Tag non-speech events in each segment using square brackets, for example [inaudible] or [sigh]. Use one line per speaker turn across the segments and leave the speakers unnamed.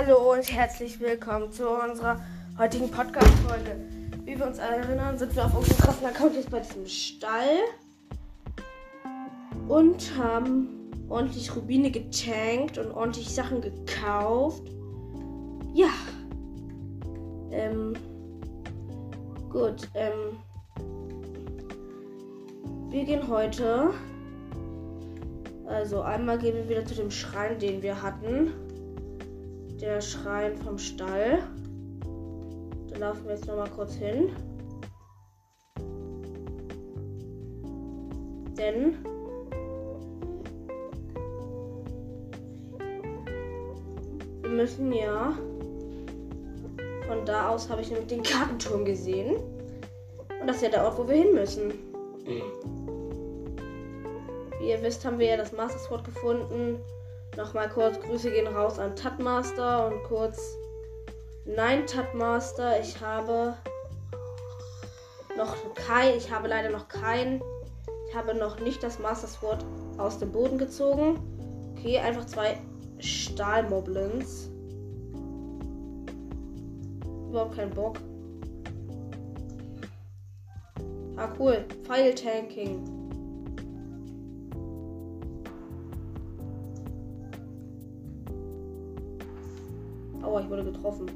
Hallo und herzlich willkommen zu unserer heutigen Podcast-Folge. Wie wir uns alle erinnern, sind wir auf unserem krassen Account jetzt bei diesem Stall und haben ordentlich Rubine getankt und ordentlich Sachen gekauft. Ja. Ähm. Gut, ähm. Wir gehen heute. Also einmal gehen wir wieder zu dem Schrein, den wir hatten der Schrein vom Stall. Da laufen wir jetzt noch mal kurz hin. Denn wir müssen ja von da aus habe ich nämlich den Kartenturm gesehen. Und das ist ja der Ort, wo wir hin müssen. Wie ihr wisst, haben wir ja das Master Sword gefunden. Nochmal kurz Grüße gehen raus an Tatmaster und kurz Nein Tatmaster. Ich habe noch kein, ich habe leider noch kein, ich habe noch nicht das Master Sword aus dem Boden gezogen. Okay, einfach zwei Stahlmoblins. Überhaupt keinen Bock. Ah, cool. File Aua, ich wurde getroffen.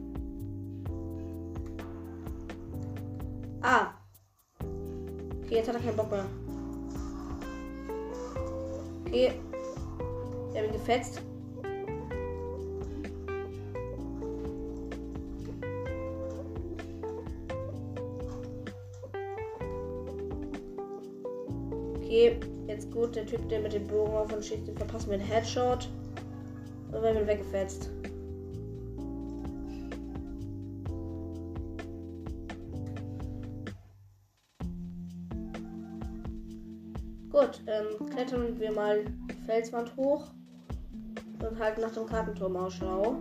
Ah. Okay, jetzt hat er keinen Bock mehr. Okay. Ich habe ihn gefetzt. Okay, jetzt gut. Der Typ, der mit dem Bogen auf und schießt, den verpasst mir einen Headshot. Und werden wir weggefetzt. Gut, ähm, klettern wir mal die Felswand hoch und halten nach dem Kartenturm Ausschau.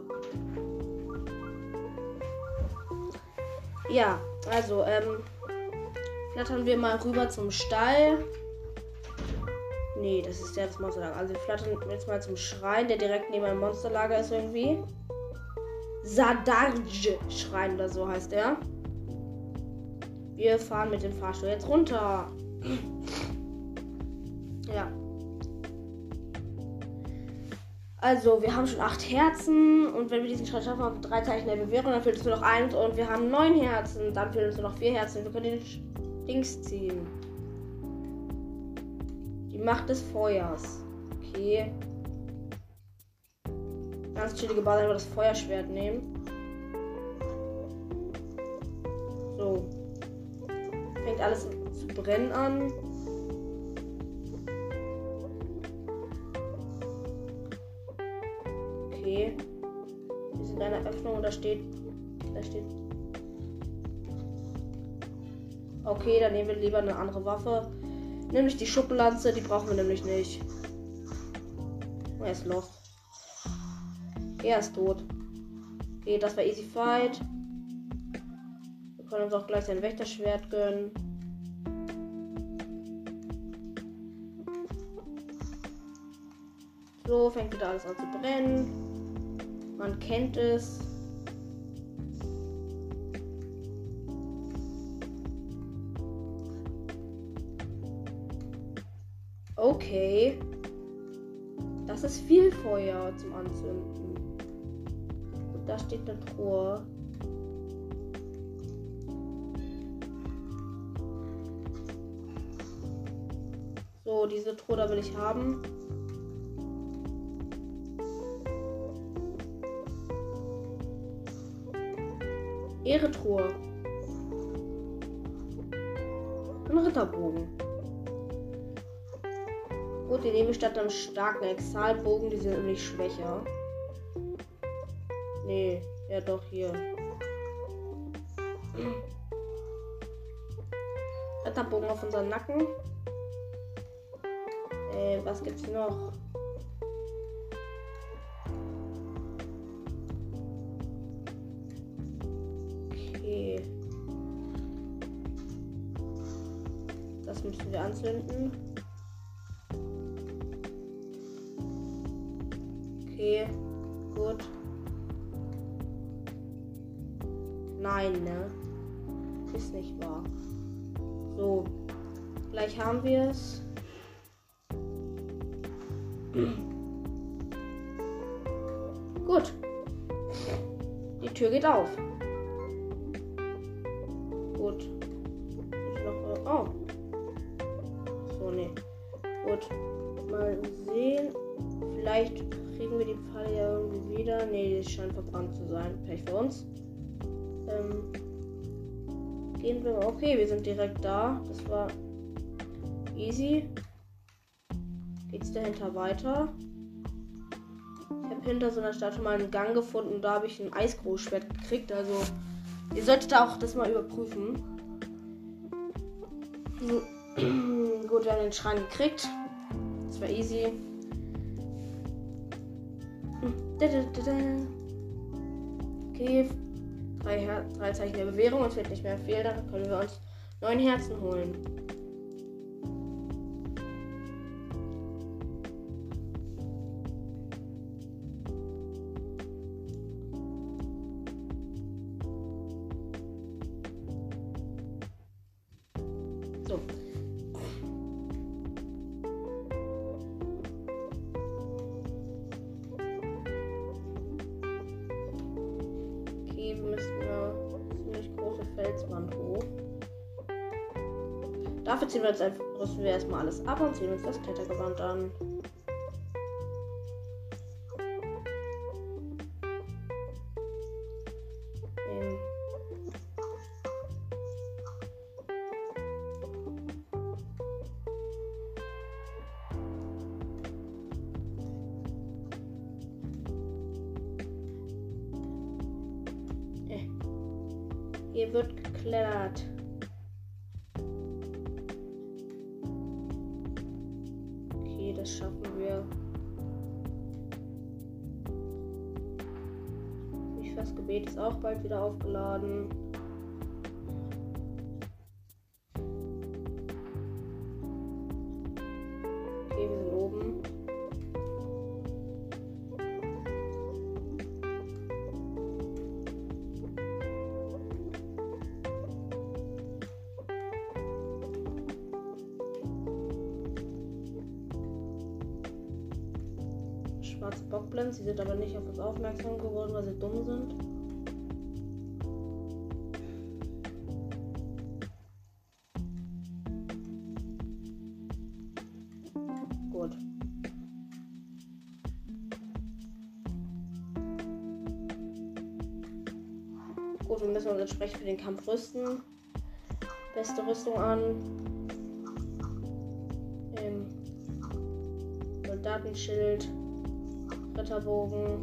Monsterlager. Ja, also, ähm, flattern wir mal rüber zum Stall. Nee, das ist ja das Monsterlager. Also, wir flattern jetzt mal zum Schrein, der direkt neben einem Monsterlager ist irgendwie. Sadarj-Schrein oder so heißt er. Wir fahren mit dem Fahrstuhl jetzt runter. Also, wir haben schon acht Herzen und wenn wir diesen Schritt schaffen auf drei Zeichen der Bewährung, dann fehlt uns nur noch eins und wir haben neun Herzen. Dann fehlen uns nur noch vier Herzen. Wir können den Dings ziehen. Die Macht des Feuers. Okay. Ganz chillige Basis, einfach das Feuerschwert nehmen. So. Fängt alles zu brennen an. Öffnung und da steht. Da steht. Okay, dann nehmen wir lieber eine andere Waffe. Nämlich die Schuppenlanze, die brauchen wir nämlich nicht. Oh, er ist lost. Er ist tot. Okay, das war Easy Fight. Wir können uns auch gleich sein Wächterschwert gönnen. So fängt wieder alles an zu brennen. Man kennt es. Okay. Das ist viel Feuer zum Anzünden. Und da steht eine Truhe. So, diese Truhe da will ich haben. Ehretruhe. Ein Ritterbogen. Gut, die nehmen wir statt einem starken Exalbogen. Die sind nämlich schwächer. Nee, ja doch hier. Ritterbogen auf unseren Nacken. Äh, was gibt's noch? Geht auf. Gut. Oh. So, ne. Gut. Mal sehen. Vielleicht kriegen wir die Pfahle ja irgendwie wieder. Ne, die scheint verbrannt zu sein. Pech für uns. Ähm, gehen wir. Okay, wir sind direkt da. Das war easy. Geht's dahinter weiter? Hinter so einer Statue mal einen Gang gefunden. Da habe ich ein Eisgroßschwert gekriegt. Also, ihr solltet auch das mal überprüfen. [clears throat] Gut, wir haben den Schrein gekriegt. Das war easy. Okay, drei, Her drei Zeichen der Bewährung. Uns wird nicht mehr viel. Dann können wir uns neun Herzen holen. Dafür ziehen wir jetzt einfach, rüsten wir erstmal alles ab und ziehen uns das Klettergewand an. Schwarze Bockblends, sie sind aber nicht auf uns aufmerksam geworden, weil sie dumm sind. Gut. Gut, wir müssen uns entsprechend für den Kampf rüsten. Beste Rüstung an. Ähm, Soldatenschild. Ritterbogen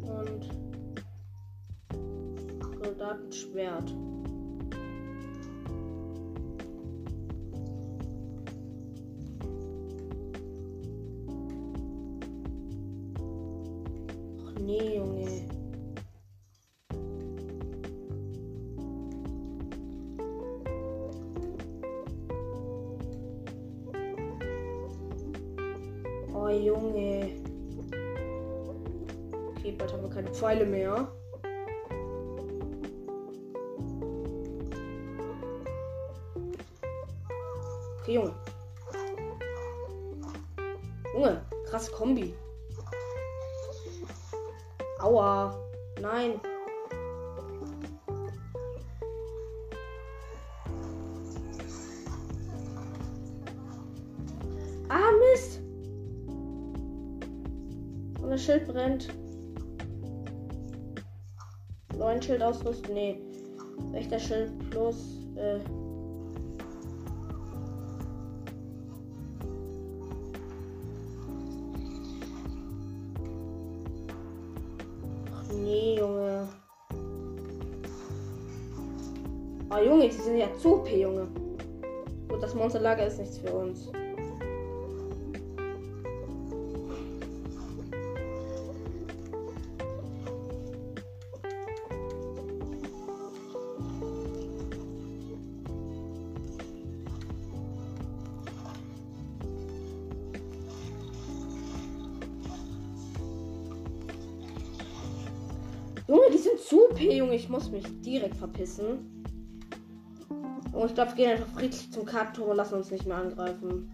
und Soldatenschwert. Ach nee, Junge. Oh Junge. Okay, bald haben wir keine Pfeile mehr. Okay, Junge. Junge, krasse Kombi. Schild Schild ausrüsten? Nee. Wächterschild plus. Äh, nee, Junge. Ah, Junge, die sind ja zu OP, Junge. Gut, das Monsterlager ist nichts für uns. Direkt verpissen. Und ich glaube, wir gehen einfach friedlich zum Kartenturm und lassen uns nicht mehr angreifen.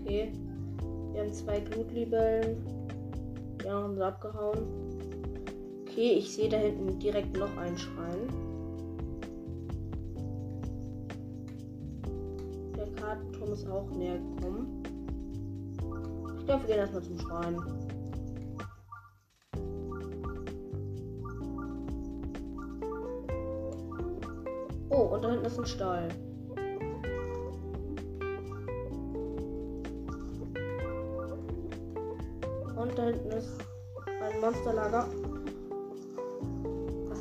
Okay. Wir haben zwei Glutlibellen. Die anderen sind abgehauen. Okay, ich sehe da hinten direkt noch einen Schrein. Ist auch näher gekommen. Ich glaube, wir gehen erstmal zum Schrein. Oh, und da hinten ist ein Stall. Und da hinten ist ein Monsterlager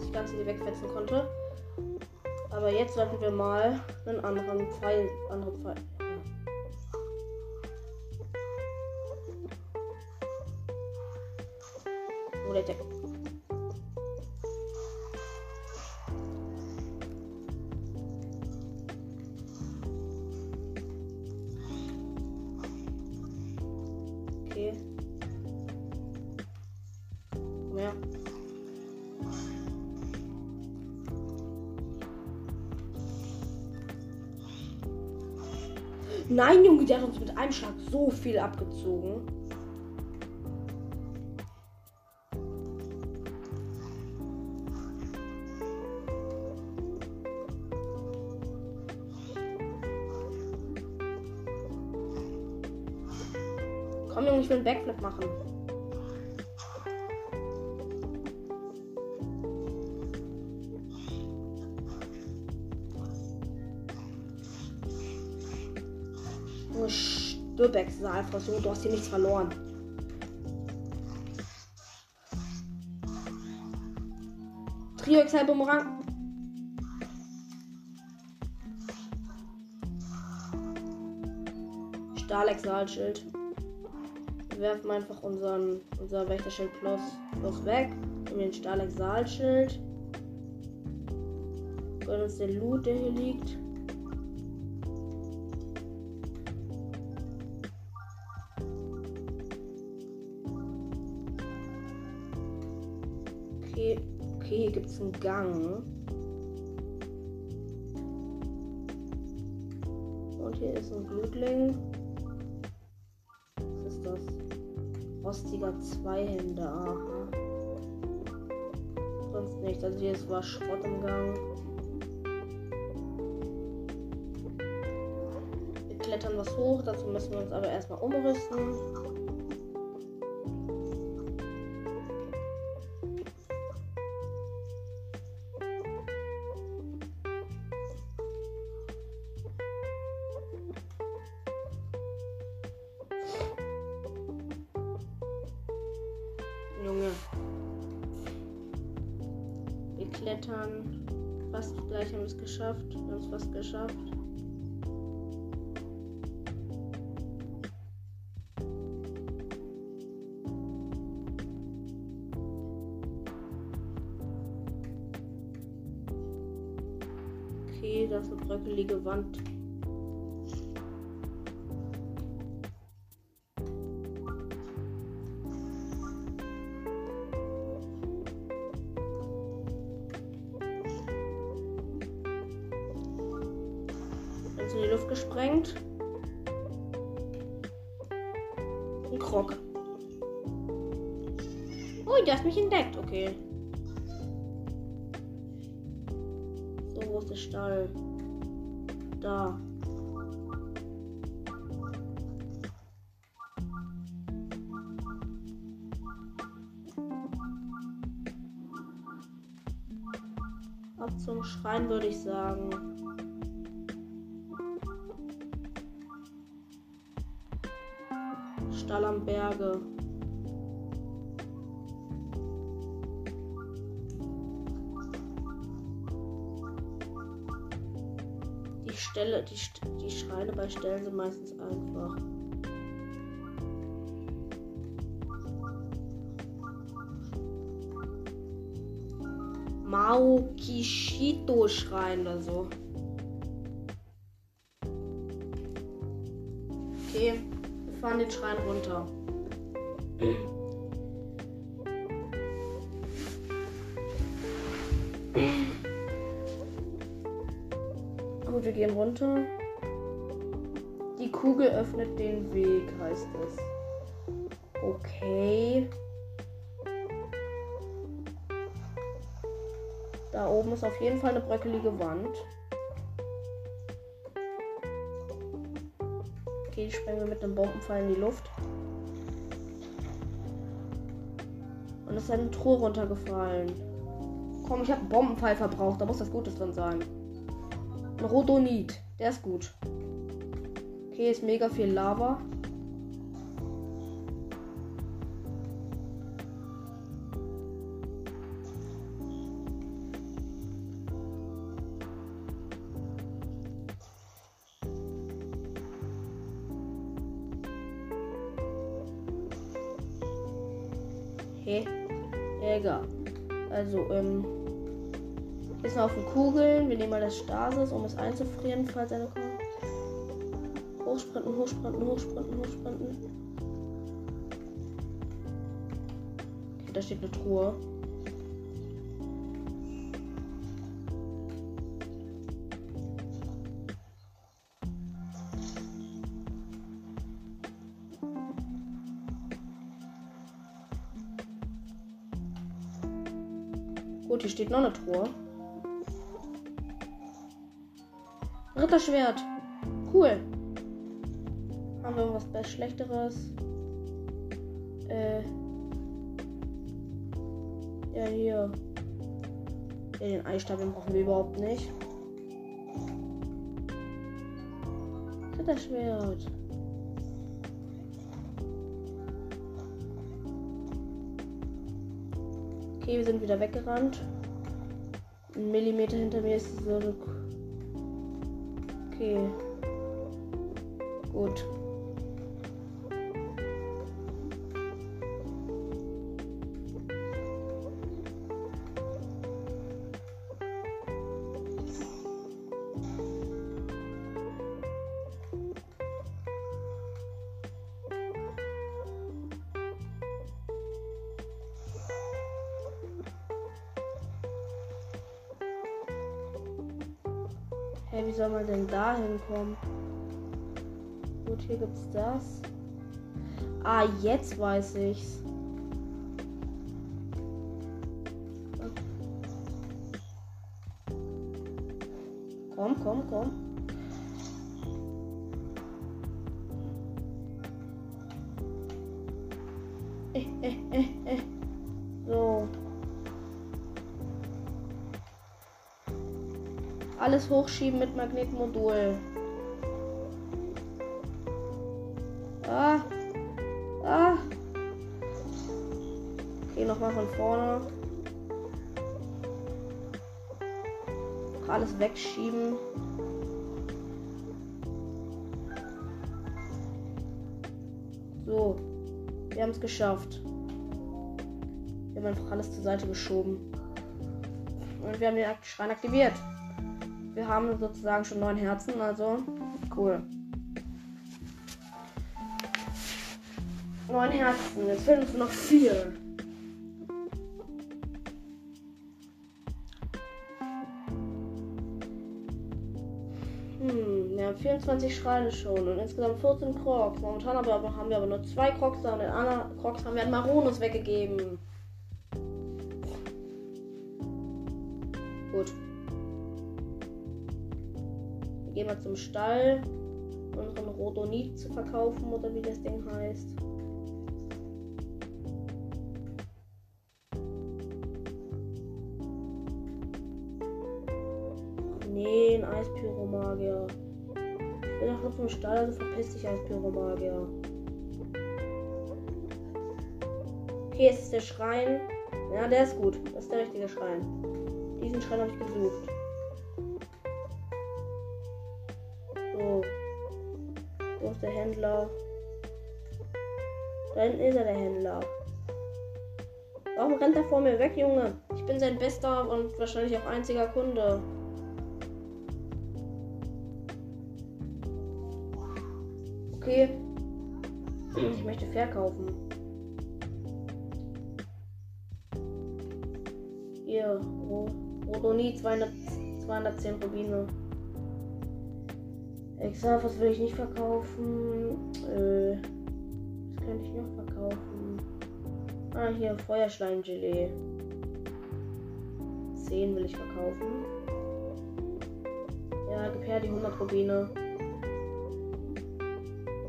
ich ganz easy wegfetzen konnte. Aber jetzt sollten wir mal einen anderen Pfeil, andere Pfeil. So viel abgezogen. Komm, Junge, ich will einen Backflip machen. Stürbeck ist einfach so, du hast hier nichts verloren. Trio XL Bumerang. Stahl-Exalschild. Wir werfen einfach unseren, unser Wächterschild plus, plus weg. Nehmen den Stahl-Exalschild. Gönnen uns den Loot, der hier liegt. Okay, hier gibt es einen Gang. Und hier ist ein Blutling. Was ist das? Rostiger Zweihänder. Aha. Sonst nicht. Also hier ist war Schrott im Gang. Wir klettern was hoch. Dazu müssen wir uns aber erstmal umrüsten. Okay, das ist eine bröckelige Wand. Würde ich sagen. Stall am Berge. Die Stelle, die, die Schreine bei Stellen sind meistens einfach. Mao Kishito Schrein oder so. Okay, wir fahren den Schrein runter. Gut, wir gehen runter. Die Kugel öffnet den Weg, heißt es. Okay. Da oben ist auf jeden Fall eine bröckelige Wand. Okay, die sprengen wir mit einem Bombenpfeil in die Luft. Und ist eine Truhe runtergefallen. Komm, ich habe einen Bombenpfeil verbraucht. Da muss das Gutes drin sein. Ein Rodonit. Der ist gut. Okay, ist mega viel Lava. Egal. Also, ähm. Ist noch auf den Kugeln. Wir nehmen mal das Stasis, um es einzufrieren, falls eine kommt. Hochsprinten, hochsprinten, hochsprinten, hochsprinten. Okay, da steht eine Truhe. Steht noch eine Truhe. Ritterschwert. Cool. Haben wir irgendwas Schlechteres? Äh. Ja, hier. Ja, den Eistab den brauchen wir überhaupt nicht. Ritterschwert. Okay, wir sind wieder weggerannt. Millimeter hinter mir ist so eine. Okay. Gut. Hinkommen? Gut, hier gibt's das. Ah, jetzt weiß ich's. Komm, komm, komm. Alles hochschieben mit Magnetmodul. Ah. Ah. Okay, nochmal von vorne. Alles wegschieben. So. Wir haben es geschafft. Wir haben einfach alles zur Seite geschoben. Und wir haben den Schrein aktiviert. Wir haben sozusagen schon neun Herzen, also cool. Neun Herzen, jetzt fehlen uns noch vier. Hm, wir haben 24 Schreine schon und insgesamt 14 Crocs. Momentan aber, haben wir aber nur zwei Crocs da und den anderen Crocs haben wir an Maronus weggegeben. Wir zum Stall, unseren Rodonit zu verkaufen oder wie das Ding heißt. Nee, ein Eispyromagier. Ich will doch vom Stall, also verpiss dich Eispyromagier. Okay, es ist der Schrein. Ja, der ist gut. Das ist der richtige Schrein. Diesen Schrein habe ich gesucht. Da hinten ist er, der Händler. Warum rennt er vor mir weg, Junge? Ich bin sein bester und wahrscheinlich auch einziger Kunde. Okay. Ich möchte verkaufen. Hier, Rodoni 200, 210 Rubine. Exaf, was will ich nicht verkaufen? Äh, könnte ich noch verkaufen? Ah, hier, Feuerschleimgelee. 10 will ich verkaufen. Ja, die 100 Rubine.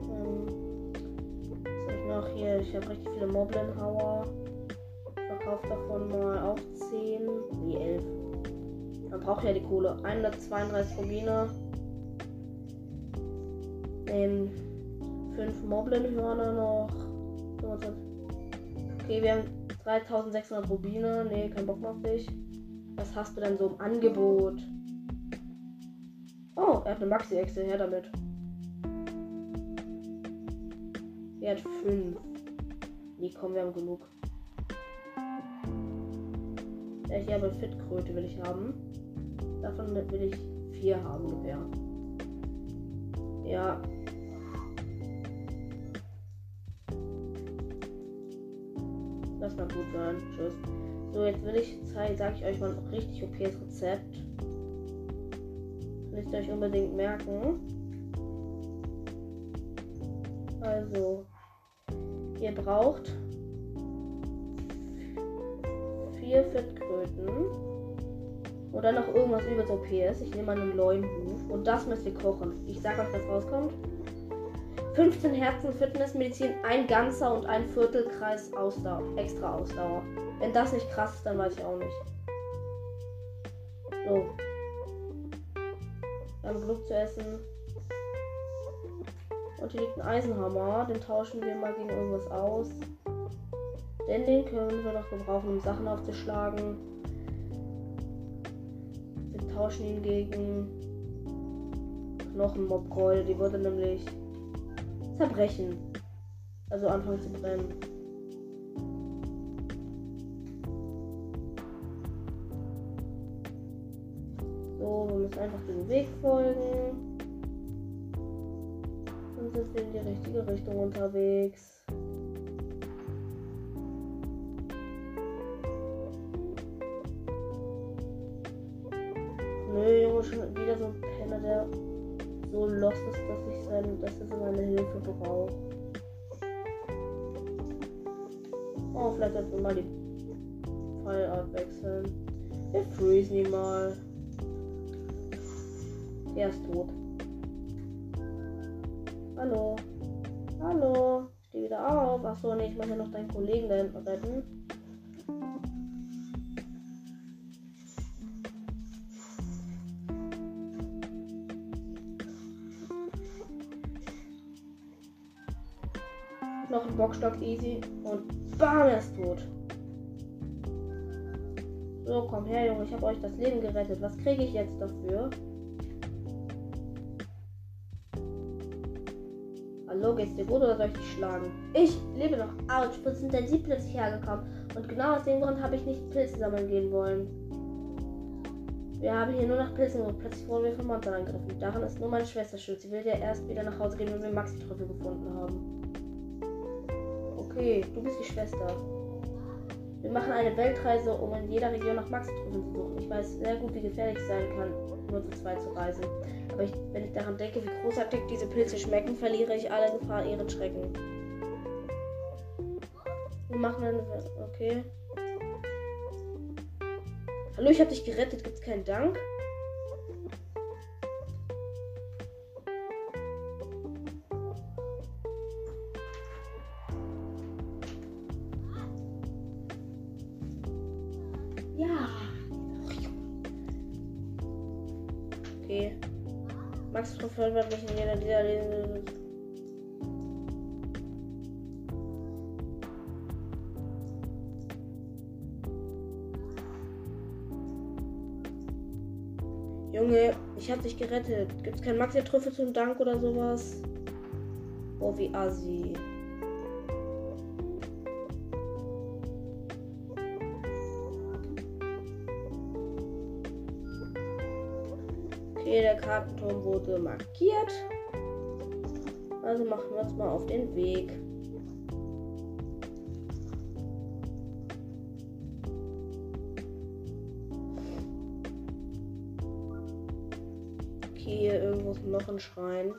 Ähm, was habe ich noch hier? Ich habe richtig viele Moblin-Hauer kaufe davon mal auch 10. Wie 11. Man braucht ja die Kohle. 132 Rubine. Ähm, 5 Moblin-Hörner noch. Okay, wir haben 3600 Rubine. Nee, kein Bock mehr auf dich. Was hast du denn so im Angebot? Oh, er hat eine Maxi-Echse. Her damit. Er hat 5. Nee, komm, wir haben genug. Ja, hier aber Fitkröte will ich haben. Davon will ich vier haben ungefähr. Ja. Das mag gut sein. Tschüss. So, jetzt will ich zeigen, sage ich euch mal ein richtig okayes Rezept. Müsst ihr euch unbedingt merken. Also, ihr braucht vier Fettkröten. Oder noch irgendwas über so PS. Ich nehme mal einen Leumhuf. Und das müsst ihr kochen. Ich sag euch, was rauskommt. 15 Herzen Fitnessmedizin, ein ganzer und ein Viertelkreis Ausdauer, extra Ausdauer. Wenn das nicht krass ist, dann weiß ich auch nicht. So. Wir haben genug zu essen. Und hier liegt ein Eisenhammer. Den tauschen wir mal gegen irgendwas aus. Denn den können wir noch gebrauchen, um Sachen aufzuschlagen. Wir tauschen ihn gegen Knochenmobkeule. Die würde nämlich zerbrechen. Also anfangen zu brennen. So, wir müssen einfach den Weg folgen. Und sind wir in die richtige Richtung unterwegs. So lost ist, dass ich sein, dass er meine Hilfe braucht. Oh, vielleicht sollten wir mal die Pfeilart wechseln. Wir freezen ihn mal. Er ist tot. Hallo. Hallo. Steh wieder auf. Achso, nee, ich muss ja noch deinen Kollegen retten. Noch ein Bockstock easy und bam, er ist tot. So, komm her, Junge, ich habe euch das Leben gerettet. Was kriege ich jetzt dafür? Hallo, geht's dir gut oder soll ich dich schlagen? Ich lebe noch. Autsch, wo sind denn sie plötzlich hergekommen? Und genau aus dem Grund habe ich nicht Pilze sammeln gehen wollen. Wir haben hier nur nach Pilzen und plötzlich wurden wir von Monstern angegriffen. Daran ist nur meine Schwester schuld. Sie will ja erst wieder nach Hause gehen, wenn wir Maxi-Trüffel gefunden haben. Okay, du bist die Schwester. Wir machen eine Weltreise, um in jeder Region nach Maxi-Truppen zu suchen. Ich weiß sehr gut, wie gefährlich es sein kann, nur zu zweit zu reisen. Aber ich, wenn ich daran denke, wie großartig diese Pilze schmecken, verliere ich alle Gefahr ihren Schrecken. Wir machen eine. Okay. Hallo, ich habe dich gerettet. Gibt's keinen Dank? Ja. Okay. Max verfolgt mich in jeder dieser Lesen. Junge, ich hab dich gerettet. Gibt's keinen Maxi-Trüffel zum Dank oder sowas? Oh, wie assi. Kartenturm wurde markiert. Also machen wir uns mal auf den Weg. Okay, hier irgendwo ist noch ein Schrein.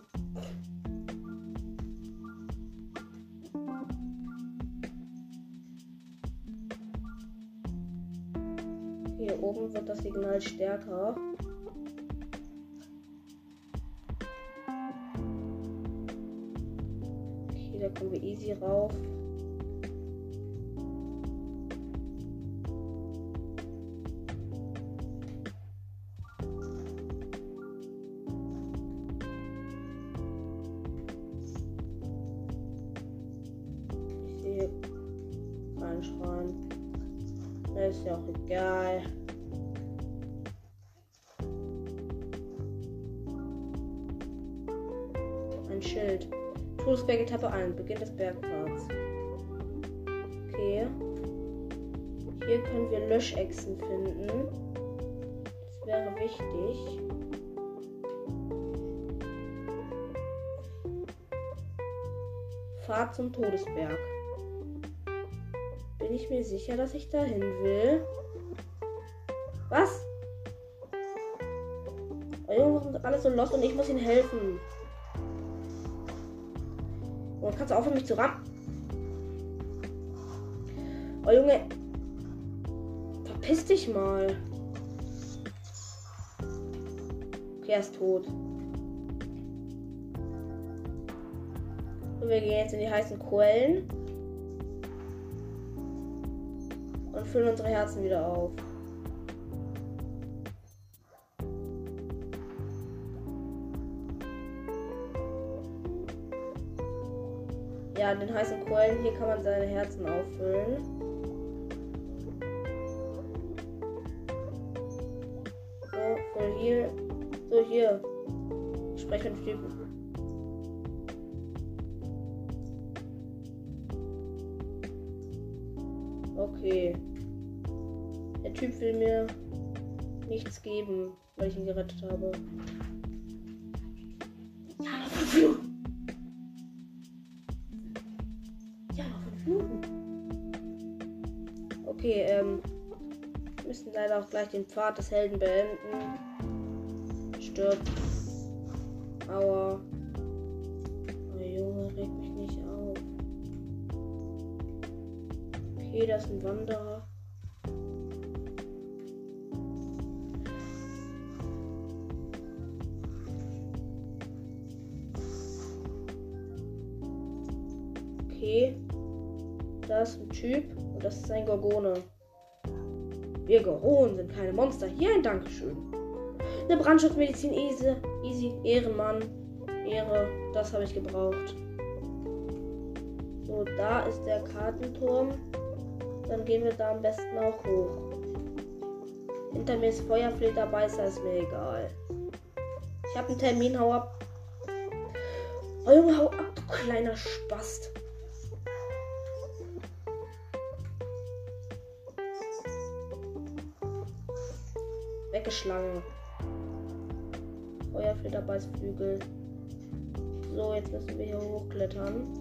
Hier oben wird das Signal stärker. Wir easy rauf. Beginn des Bergpfads. Okay. Hier können wir Löschechsen finden. Das wäre wichtig. Fahrt zum Todesberg. Bin ich mir sicher, dass ich dahin will? Was? Oh, Junge, alles so los und ich muss ihnen helfen. Oh, kannst du aufhören, mich zu rammen? Oh, Junge. Verpiss dich mal. Okay, er ist tot. Und wir gehen jetzt in die heißen Quellen. Und füllen unsere Herzen wieder auf. Ja, den heißen Quellen hier kann man seine Herzen auffüllen. So, voll hier. So, hier. Ich spreche mit Typen. Okay. Der Typ will mir nichts geben, weil ich ihn gerettet habe. Ja, Minuten. Okay, ähm. Wir müssen leider auch gleich den Pfad des Helden beenden. Stirbt. Aua. Oh Junge, reg mich nicht auf. Okay, das ist ein Wanderer. Typ und das ist ein Gorgone. Wir Gorgonen sind keine Monster. Hier ein Dankeschön. Eine Brandschutzmedizin easy, easy, Ehrenmann, Ehre, das habe ich gebraucht. So, da ist der Kartenturm. Dann gehen wir da am besten auch hoch. Hinter mir ist Feuerflederbeißer, ist mir egal. Ich habe einen Termin, hau ab. Oh Junge, hau ab, du kleiner Spast. Weggeschlagen. Feuerflederbeißflügel. So, jetzt müssen wir hier hochklettern.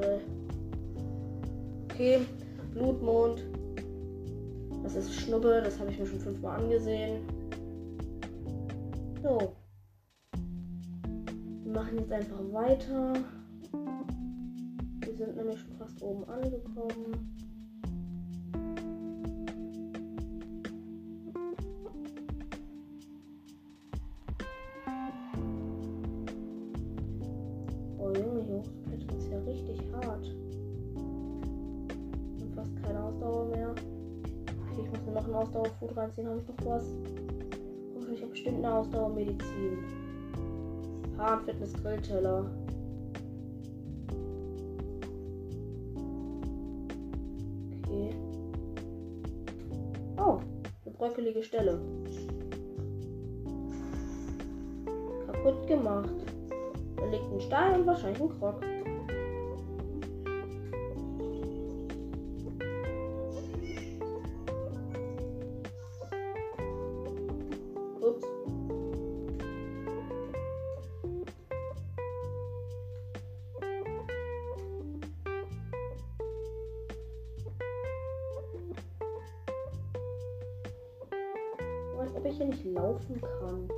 Honigapfel. Okay, Blutmond. Das ist Schnuppe, das habe ich mir schon fünfmal angesehen. So. Wir machen jetzt einfach weiter. Wir sind nämlich schon fast oben angekommen. Reinziehen. Habe ich noch was? Oh, ich habe bestimmt eine Ausdauermedizin. Hahn Fitness Grillteller. Okay. Oh, eine bröckelige Stelle. Kaputt gemacht. Da liegt ein Stein und wahrscheinlich ein Krog. Als ob ich hier nicht laufen kann.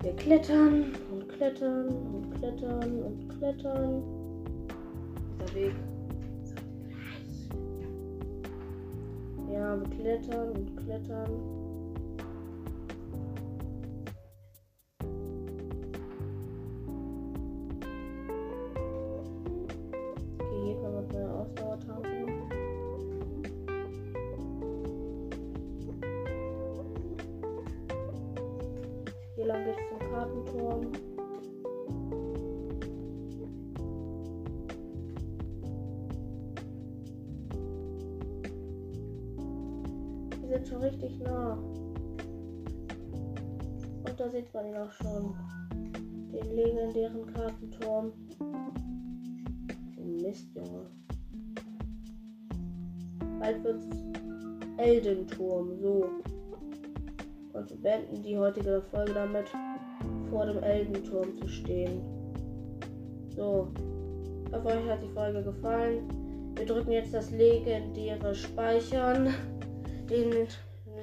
Wir klettern und klettern und klettern und klettern. Dieser Weg. Ja, wir klettern und klettern. Hier lang geht's zum Kartenturm. Wir sind schon richtig nah. Und da sieht man ihn auch schon. Den legendären Kartenturm. Mist, Junge. Bald wird's Eldenturm. So. Wir beenden die heutige Folge damit, vor dem Eldenturm zu stehen. So. Hoffe, euch hat die Folge gefallen. Wir drücken jetzt das legendäre Speichern, den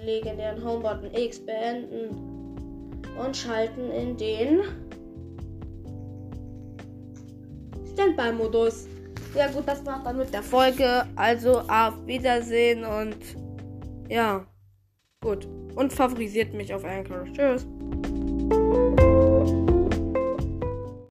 legendären Homebutton X beenden und schalten in den Standby-Modus. Ja gut, das war's dann mit der Folge. Also auf Wiedersehen und ja, gut. Und favorisiert mich auf Anchor. Tschüss.